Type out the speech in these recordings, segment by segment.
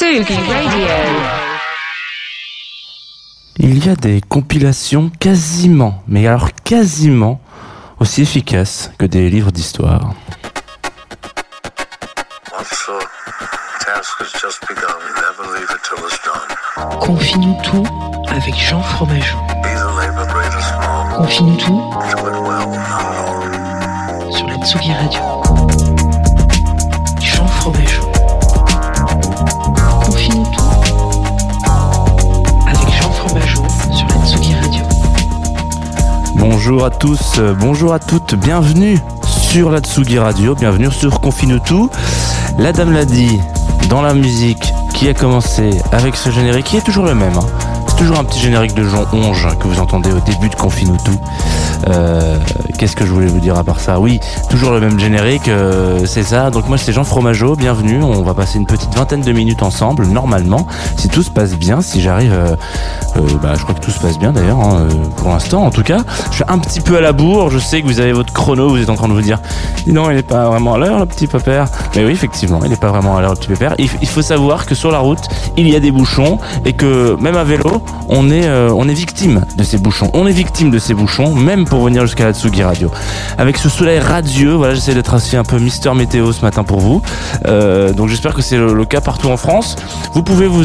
Radio. Il y a des compilations quasiment, mais alors quasiment, aussi efficaces que des livres d'histoire. Confie-nous tout avec Jean Fromageau. Confie-nous tout sur la Tsugi Radio. Jean Fromageau. Bonjour à tous, euh, bonjour à toutes, bienvenue sur la Tsugi Radio, bienvenue sur Confine. La dame l'a dit, dans la musique qui a commencé avec ce générique qui est toujours le même. hein. C'est toujours un petit générique de Jean Onge que vous entendez au début de Confine tout. Euh, Qu'est-ce que je voulais vous dire à part ça? Oui, toujours le même générique, euh, c'est ça. Donc moi c'est Jean Fromageau, bienvenue. On va passer une petite vingtaine de minutes ensemble, normalement, si tout se passe bien, si j'arrive... euh, bah, je crois que tout se passe bien d'ailleurs, hein, pour l'instant en tout cas. Je suis un petit peu à la bourre, je sais que vous avez votre chrono, vous êtes en train de vous dire, non, il n'est pas vraiment à l'heure le petit pépère. Mais oui, effectivement, il n'est pas vraiment à l'heure le petit pépère. Il, faut savoir que sur la route, il y a des bouchons et que même à vélo, on est, on est victime de ces bouchons. On est victime de ces bouchons, même pour venir jusqu'à la Tsugi Radio. Avec ce soleil radieux, voilà, j'essaie d'être aussi un peu Mister Météo ce matin pour vous. Euh, donc j'espère que c'est le, cas partout en France. Vous pouvez vous,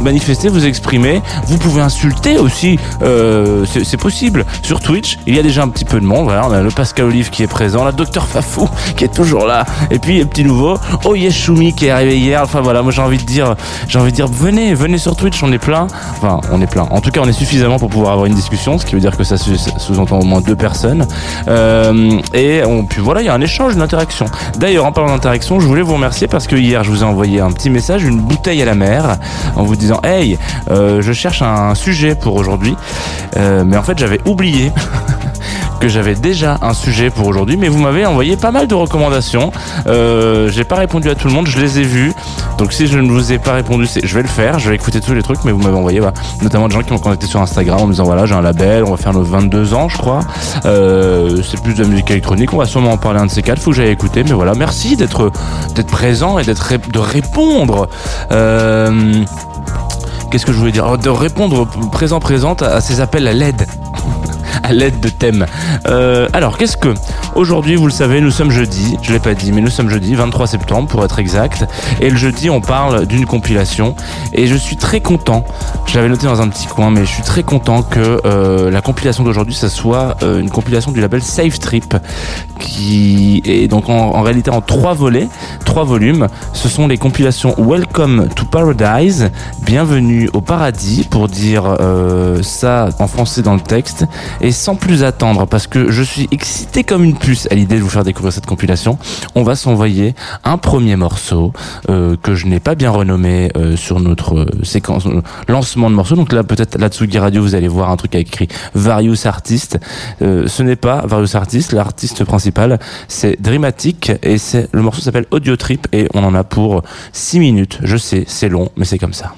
manifester, vous exprimer. Vous pouvez insulter aussi. euh, c'est possible. Sur Twitch, il y a déjà un petit peu de monde. Voilà, on a le Pascal Olive qui est présent, la Docteur Fafou qui est toujours là. Et puis le petit nouveau, Oh Yes Shumi qui est arrivé hier. Enfin voilà, moi j'ai envie de dire, j'ai envie de dire, venez, venez sur Twitch, on est plein. Enfin, on est plein. En tout cas, on est suffisamment pour pouvoir avoir une discussion, ce qui veut dire que ça sous- sous-entend au moins deux personnes. Euh, et on, puis voilà, il y a un échange, une interaction. D'ailleurs, en parlant d'interaction, je voulais vous remercier parce que hier, je vous ai envoyé un petit message, une bouteille à la mer, en vous disant, hey, euh, je cherche un sujet pour aujourd'hui. Euh, mais en fait, j'avais oublié. que j'avais déjà un sujet pour aujourd'hui, mais vous m'avez envoyé pas mal de recommandations. Euh, j'ai pas répondu à tout le monde, je les ai vus. Donc si je ne vous ai pas répondu, je vais le faire, je vais écouter tous les trucs, mais vous m'avez envoyé voilà, notamment des gens qui m'ont contacté sur Instagram en me disant voilà j'ai un label, on va faire nos 22 ans je crois. Euh, c'est plus de la musique électronique, on va sûrement en parler un de ces quatre, faut que j'aille écouter, mais voilà, merci d'être présent et d'être de répondre. Euh, Qu'est-ce que je voulais dire? Oh, De répondre présent présente à ces appels à l'aide à l'aide de thèmes. Euh, alors, qu'est-ce que aujourd'hui, vous le savez, nous sommes jeudi. Je l'ai pas dit, mais nous sommes jeudi, 23 septembre pour être exact. Et le jeudi, on parle d'une compilation. Et je suis très content. Je l'avais noté dans un petit coin, mais je suis très content que euh, la compilation d'aujourd'hui, ça soit euh, une compilation du label Safe Trip, qui est donc en, réalité en trois volets, trois volumes. Ce sont les compilations Welcome to Paradise, Bienvenue au paradis, pour dire ça en français dans le texte. Et sans plus attendre, parce que je suis excité comme une puce à l'idée de vous faire découvrir cette compilation, on va s'envoyer un premier morceau euh, que je n'ai pas bien renommé euh, sur notre euh, séquence lancement de morceaux. Donc là, peut-être là Tsugi Radio, vous allez voir un truc avec écrit Various Artists. Ce n'est pas Various Artists, l'artiste principal, c'est Dreamatic et c'est le morceau s'appelle Audio Trip et on en a pour 6 minutes. Je sais, c'est long, mais c'est comme ça.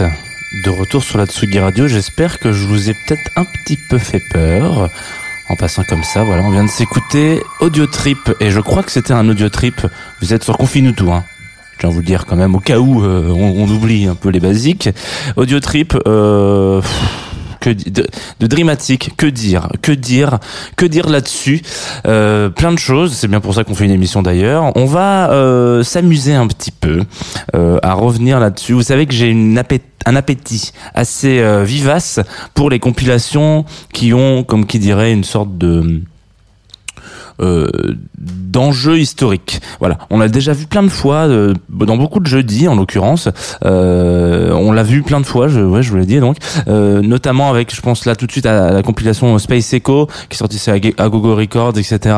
De retour sur la Tsugi Radio. J'espère que je vous ai peut-être un petit peu fait peur. En passant comme ça, voilà, on vient de s'écouter Audio Trip. Et je crois que c'était un Audio Trip. Vous êtes sur Confinutu, hein. Je vous le dire quand même, au cas où euh, on, on oublie un peu les basiques. Audio Trip, euh, de, de Dreamatic, que dire, que dire, que dire là-dessus Euh, Plein de choses. C'est bien pour ça qu'on fait une émission d'ailleurs. On va euh, s'amuser un petit peu euh, à revenir là-dessus. Vous savez que j'ai un appétit assez euh, vivace pour les compilations qui ont, comme qui dirait, une sorte de d'enjeux historiques. Voilà, on l'a déjà vu plein de fois euh, dans beaucoup de jeudis en l'occurrence. Euh, on l'a vu plein de fois, je, ouais, je vous l'ai dit donc, euh, notamment avec, je pense là tout de suite à la compilation Space Echo qui chez Ag- Agogo Records, etc.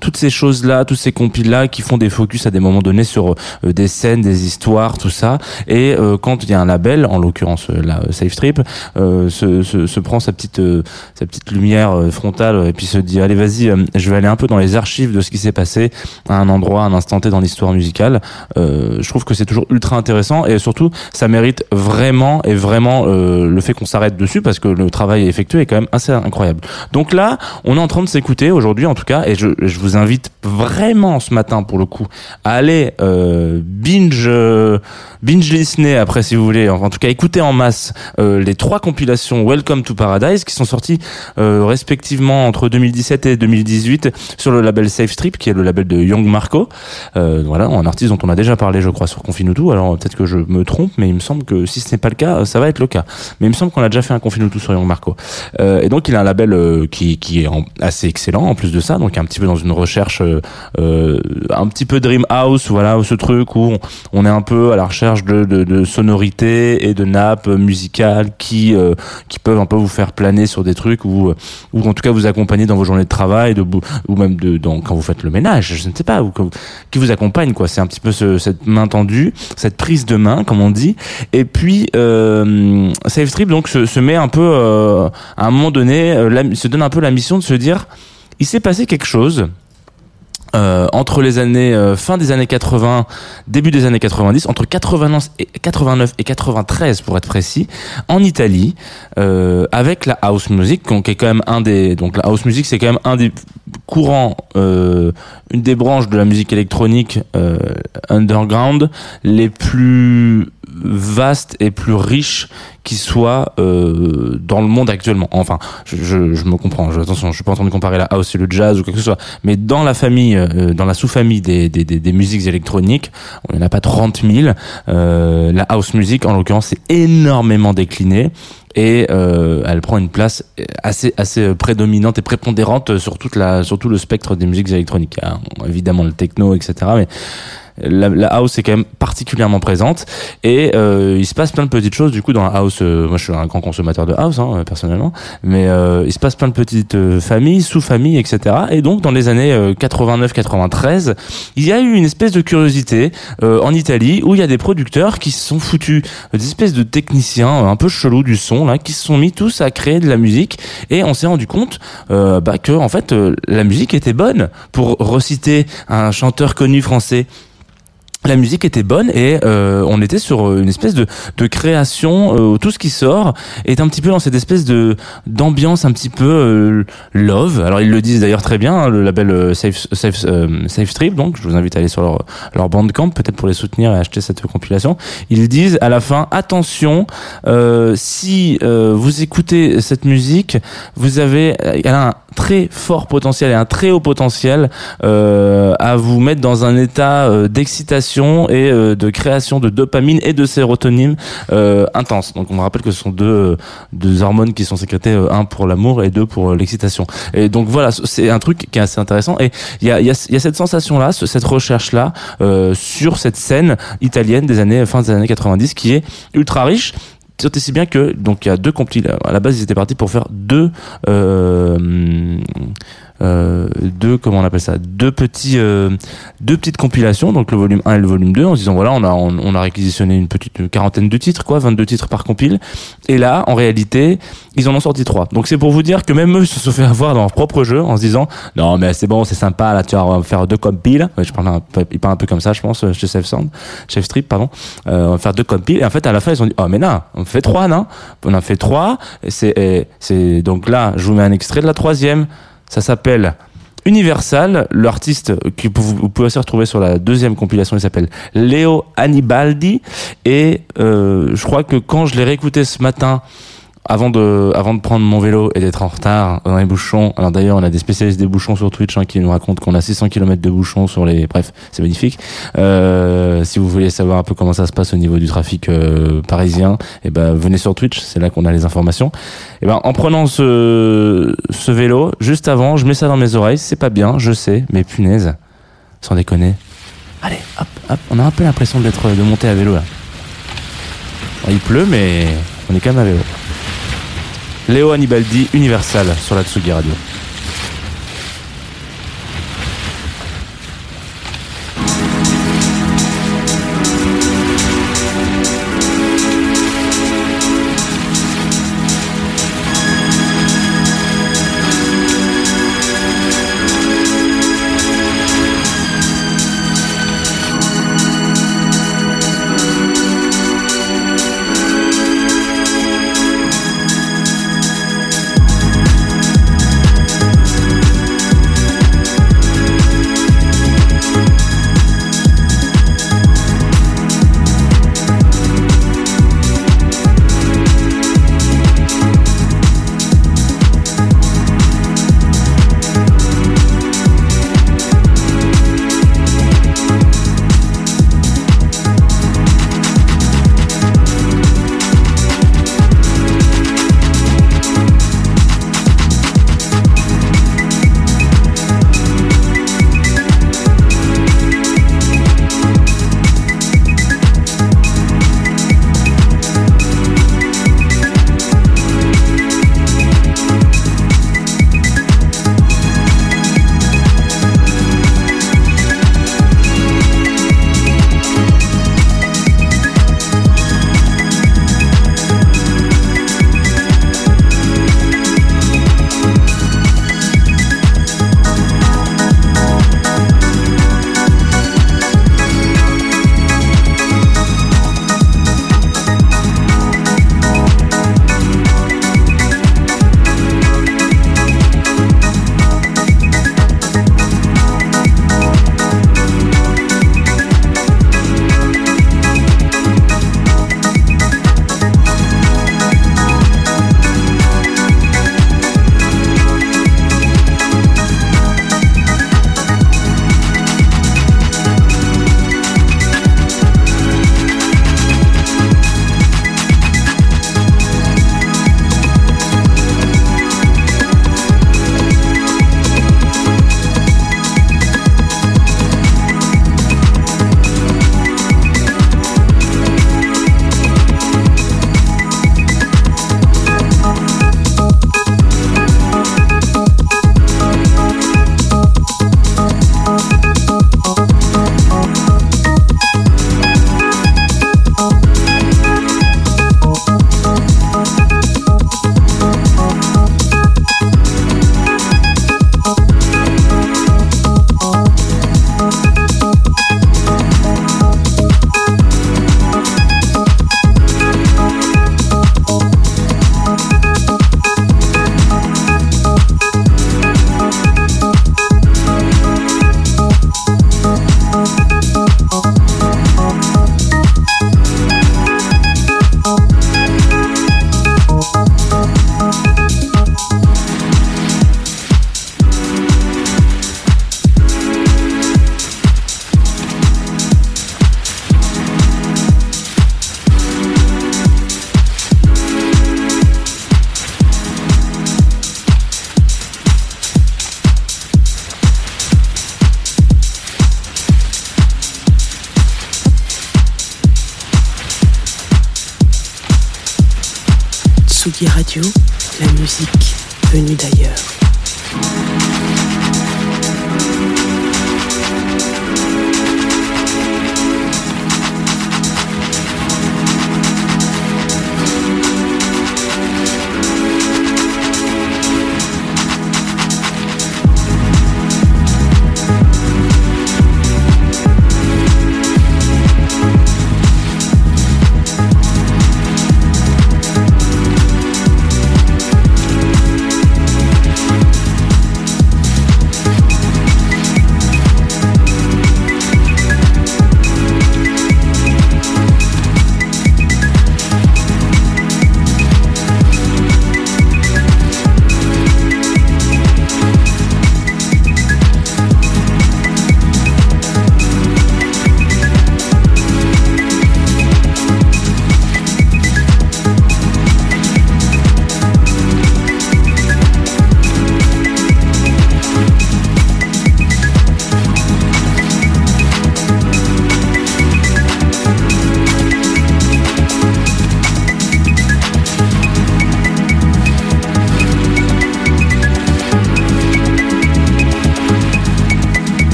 Toutes ces choses là, tous ces compiles là qui font des focus à des moments donnés sur euh, des scènes, des histoires, tout ça. Et euh, quand il y a un label, en l'occurrence euh, la euh, Safe Trip, euh, se, se, se prend sa petite euh, sa petite lumière euh, frontale et puis se dit allez vas-y, euh, je vais aller un peu dans les archives de ce qui s'est passé à un endroit, à un instant T dans l'histoire musicale. Euh, je trouve que c'est toujours ultra intéressant et surtout ça mérite vraiment et vraiment euh, le fait qu'on s'arrête dessus parce que le travail effectué est quand même assez incroyable. Donc là, on est en train de s'écouter aujourd'hui en tout cas et je, je vous invite vraiment ce matin pour le coup à aller euh, binge euh, binge listener après si vous voulez enfin, en tout cas écouter en masse euh, les trois compilations Welcome to Paradise qui sont sorties euh, respectivement entre 2017 et 2018 sur le label Safe Strip qui est le label de Young Marco. Euh, voilà un artiste dont on a déjà parlé je crois sur Confinutu alors peut-être que je me trompe mais il me semble que si ce n'est pas le cas ça va être le cas. Mais il me semble qu'on a déjà fait un Confinutu sur Young Marco. Euh, et donc il a un label euh, qui, qui est assez excellent en plus de ça donc un petit peu dans une recherche un petit peu Dream House voilà ce truc où on, est un peu à la recherche de, de, sonorités et de nappes musicales qui qui peuvent un peu vous faire planer sur des trucs ou ou en tout cas vous accompagner dans vos journées de travail ou même quand vous faites le ménage je ne sais pas qui vous accompagne quoi. C'est un petit peu ce- cette main tendue cette prise de main comme on dit. Et puis euh, Trip donc se, met un peu euh, à un moment donné euh, se donne un peu la mission de se dire il s'est passé quelque chose euh, entre les années euh, fin des années 80, début des années 90, entre 89 et 89 et 93 pour être précis, en Italie, euh, avec la house music, qui est quand même un des donc la house music c'est quand même un des courants, euh, une des branches de la musique électronique euh, underground les plus vastes et plus riches qui soit euh, dans le monde actuellement. Enfin, je, je, je me comprends. Je, attention, je suis pas en train de comparer la house et le jazz ou quelque chose, soit, mais dans la famille, euh, dans la sous-famille des, des, des, musiques électroniques, on n'en a pas 30 000. Euh, la house music, en l'occurrence, est énormément déclinée et euh, elle prend une place assez assez prédominante et prépondérante sur toute la sur tout le spectre des musiques électroniques. Évidemment le techno, etc. Mais la, la house est quand même particulièrement présente. Et euh, il se passe plein de petites choses du coup dans la house euh, moi je suis un grand consommateur de house hein, personnellement. Mais euh, il se passe plein de petites euh, familles sous-familles etc et donc dans les années 89-93 il y a eu une espèce de curiosité euh, en Italie où il y a des producteurs qui se sont foutus euh, des espèces de techniciens euh, un peu chelous du son là qui se sont mis tous à créer de la musique. Et on s'est rendu compte euh, bah, que en fait euh, la musique était bonne. Pour reciter un chanteur connu français la musique était bonne et euh, on était sur une espèce de, de création euh, tout ce qui sort est un petit peu dans cette espèce de d'ambiance un petit peu euh, love. Alors ils le disent d'ailleurs très bien hein, le label euh, Safe Safe euh, Safe Strip donc. Je vous invite à aller sur leur leur bandcamp peut-être pour les soutenir et acheter cette compilation. Ils disent à la fin attention euh, si euh, vous écoutez cette musique vous avez elle a un très fort potentiel et un très haut potentiel euh, à vous mettre dans un état euh, d'excitation et euh, de création de dopamine et de sérotonine euh, intense. Donc on me rappelle que ce sont deux, euh, deux hormones qui sont sécrétées, euh, un pour l'amour et deux pour l'excitation. Et donc voilà, c'est un truc qui est assez intéressant. Et il y a, il y, y a cette sensation-là, ce- cette recherche-là sur cette scène italienne des années fin des années 90 qui est ultra riche. C'est si bien que donc il y a deux compil à la base ils étaient partis pour faire deux euh, euh, deux, comment on appelle ça, deux petits, euh, deux petites compilations, donc le volume 1 et le volume 2, en se disant voilà, on a, on, a réquisitionné une petite quarantaine de titres, quoi, 22 titres par compile. Et là, en réalité, ils en ont sorti trois. Donc c'est pour vous dire que même eux se sont fait avoir dans leur propre jeu en se disant non mais c'est bon, c'est sympa, là tu vas faire deux compiles. Je parle un peu, il parle un peu comme ça, je pense, chez Chef Sound, Chef Strip, pardon. Euh, on va faire deux compiles. Et en fait, à la fin, ils ont dit oh mais non, on fait trois, non? On en fait trois. C'est, c'est donc là, je vous mets un extrait de la troisième. Ça s'appelle Universal, l'artiste que vous pouvez aussi retrouver sur la deuxième compilation, il s'appelle Léo Annibaldi. Et euh, je crois que quand je l'ai réécouté ce matin, avant de, prendre mon vélo et d'être en retard dans les bouchons, alors d'ailleurs on a des spécialistes des bouchons sur Twitch hein, qui nous racontent qu'on a 600 km de bouchons sur les... Bref, c'est magnifique. Euh, si vous voulez savoir un peu comment ça se passe au niveau du trafic euh, parisien, et ben venez sur Twitch, c'est là qu'on a les informations. Et ben en prenant ce, vélo, juste avant, je mets ça dans mes oreilles, c'est pas bien, je sais, mais punaise, sans déconner. Allez, hop, hop, on a un peu l'impression d'être de monter à vélo là. Il pleut, mais on est quand même à vélo. Léo Annibaldi, Universal sur la Tsugi Radio.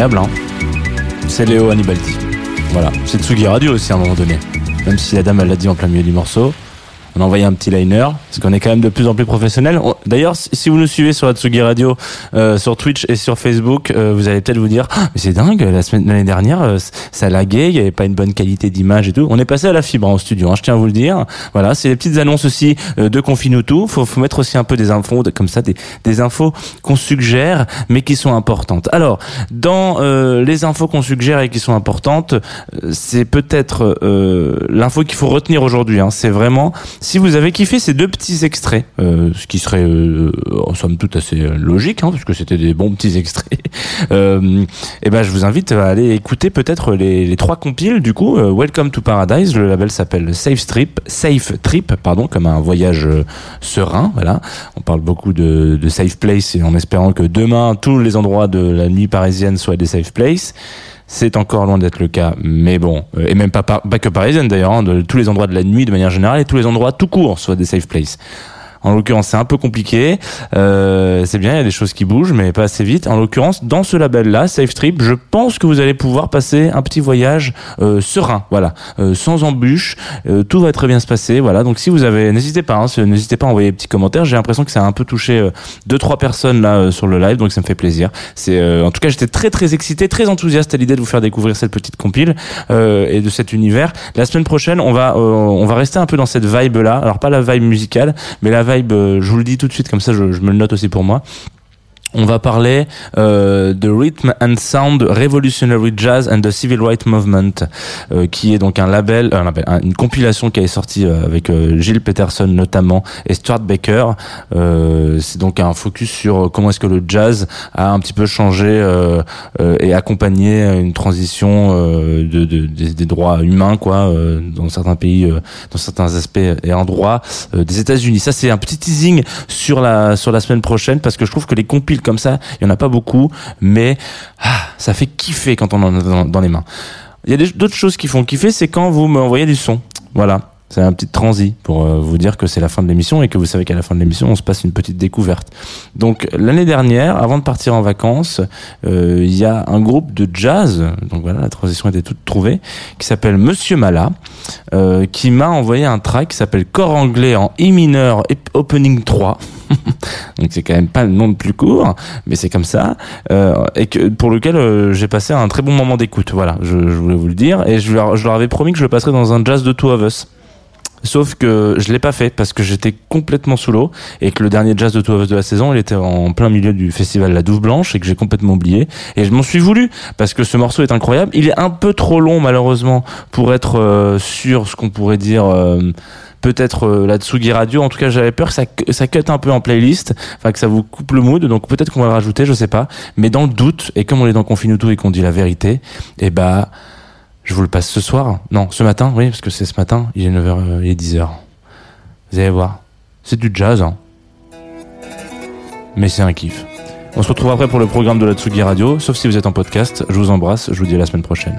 Hein. C'est Léo Annibaldi. Voilà. C'est Tsugi Radio aussi à un moment donné. Même si la dame, elle l'a dit en plein milieu du morceau. On a envoyé un petit liner, parce qu'on est quand même de plus en plus professionnel. On- D'ailleurs, si vous nous suivez sur la Tsugi Radio, euh, sur Twitch et sur Facebook, euh, vous allez peut-être vous dire, Ah, mais c'est dingue, la semaine l'année dernière, euh, ça laguait, il n'y avait pas une bonne qualité d'image et tout. On est passé à la fibre hein, au studio, hein, je tiens à vous le dire. Voilà, c'est les petites annonces aussi euh, de Confinutu. Faut, faut mettre aussi un peu des infos, comme ça, des, des infos qu'on suggère, mais qui sont importantes. Alors, dans euh, les infos qu'on suggère et qui sont importantes, c'est peut-être l'info qu'il faut retenir aujourd'hui. Hein. C'est vraiment, si vous avez kiffé ces deux petits extraits, euh, ce qui serait euh, en somme toute assez euh, logique, hein, parce c'était des bons petits extraits, euh, et ben je vous invite à aller écouter peut-être les, trois compiles du coup. Euh, Welcome to Paradise, le label s'appelle Safe Trip, Safe Trip, pardon, comme un voyage euh, serein. Voilà, on parle beaucoup de, de safe place et en espérant que demain tous les endroits de la nuit parisienne soient des safe places. C'est encore loin d'être le cas, mais bon, euh, et même pas, par- pas que parisienne d'ailleurs, hein, de tous les endroits de la nuit de manière générale et tous les endroits tout court soient des safe places. En l'occurrence, c'est un peu compliqué. Euh, c'est bien, il y a des choses qui bougent, mais pas assez vite. En l'occurrence, dans ce label-là, Safe Trip, je pense que vous allez pouvoir passer un petit voyage euh, serein, voilà, euh, sans embûches. Euh, tout va très bien se passer, voilà. Donc, si vous avez, n'hésitez pas, hein, si- n'hésitez pas à envoyer des petits commentaires. J'ai l'impression que ça a un peu touché euh, deux trois personnes là euh, sur le live, donc ça me fait plaisir. C'est, en tout cas, j'étais très très excité, très enthousiaste à l'idée de vous faire découvrir cette petite compile et de cet univers. La semaine prochaine, on va on va rester un peu dans cette vibe là. Alors pas la vibe musicale, mais la vibe, euh, je vous le dis tout de suite comme ça, je, je me le note aussi pour moi. On va parler euh, de Rhythm and Sound Revolutionary Jazz and the Civil Rights Movement, euh, qui est donc un label, un label, un- une compilation qui est sortie euh, avec euh, Gilles Peterson notamment et Stuart Baker. Euh, c'est donc un focus sur euh, comment est-ce que le jazz a un petit peu changé et accompagné une transition de, de- des, des droits humains, quoi, dans certains pays, dans certains aspects et endroits des États-Unis. Ça, c'est un petit teasing sur la sur la semaine prochaine parce que je trouve que les comme ça, il y en a pas beaucoup, mais ah, ça fait kiffer quand on en a dans, dans les mains. Il y a d'autres choses qui font kiffer, c'est quand vous m'envoyez du son. Voilà. C'est un petit transi pour euh, vous dire que c'est la fin de l'émission et que vous savez qu'à la fin de l'émission, on se passe une petite découverte. Donc l'année dernière, avant de partir en vacances, euh, il y a un groupe de jazz, donc voilà, la transition était toute trouvée, qui s'appelle Monsieur Mala, euh, qui m'a envoyé un track qui s'appelle Corps anglais en I mineur opening 3. donc c'est quand même pas le nom le plus court, mais c'est comme ça, euh, et que pour lequel euh, j'ai passé un très bon moment d'écoute. Voilà, je, je voulais vous le dire, et je leur, je leur avais promis que je le passerais dans un jazz de Two of Us. Sauf que je l'ai pas fait parce que j'étais complètement sous l'eau et que le dernier jazz de Two de la saison, il était en plein milieu du festival La Douve Blanche et que j'ai complètement oublié. Et je m'en suis voulu parce que ce morceau est incroyable. Il est un peu trop long malheureusement pour être euh, sur ce qu'on pourrait dire euh, peut-être euh, la Tsugi Radio. En tout cas, j'avais peur que ça, ça cut un peu en playlist, enfin que ça vous coupe le mood. Donc peut-être qu'on va le rajouter, je sais pas. Mais dans le doute et comme on est dans Confinuto et qu'on dit la vérité, et bah je vous le passe ce soir. Non, ce matin, oui, parce que c'est ce matin. Il est 9h, euh, il est 10h. Vous allez voir. C'est du jazz, hein. Mais c'est un kiff. On se retrouve après pour le programme de la Tsugi Radio, sauf si vous êtes en podcast. Je vous embrasse, je vous dis à la semaine prochaine.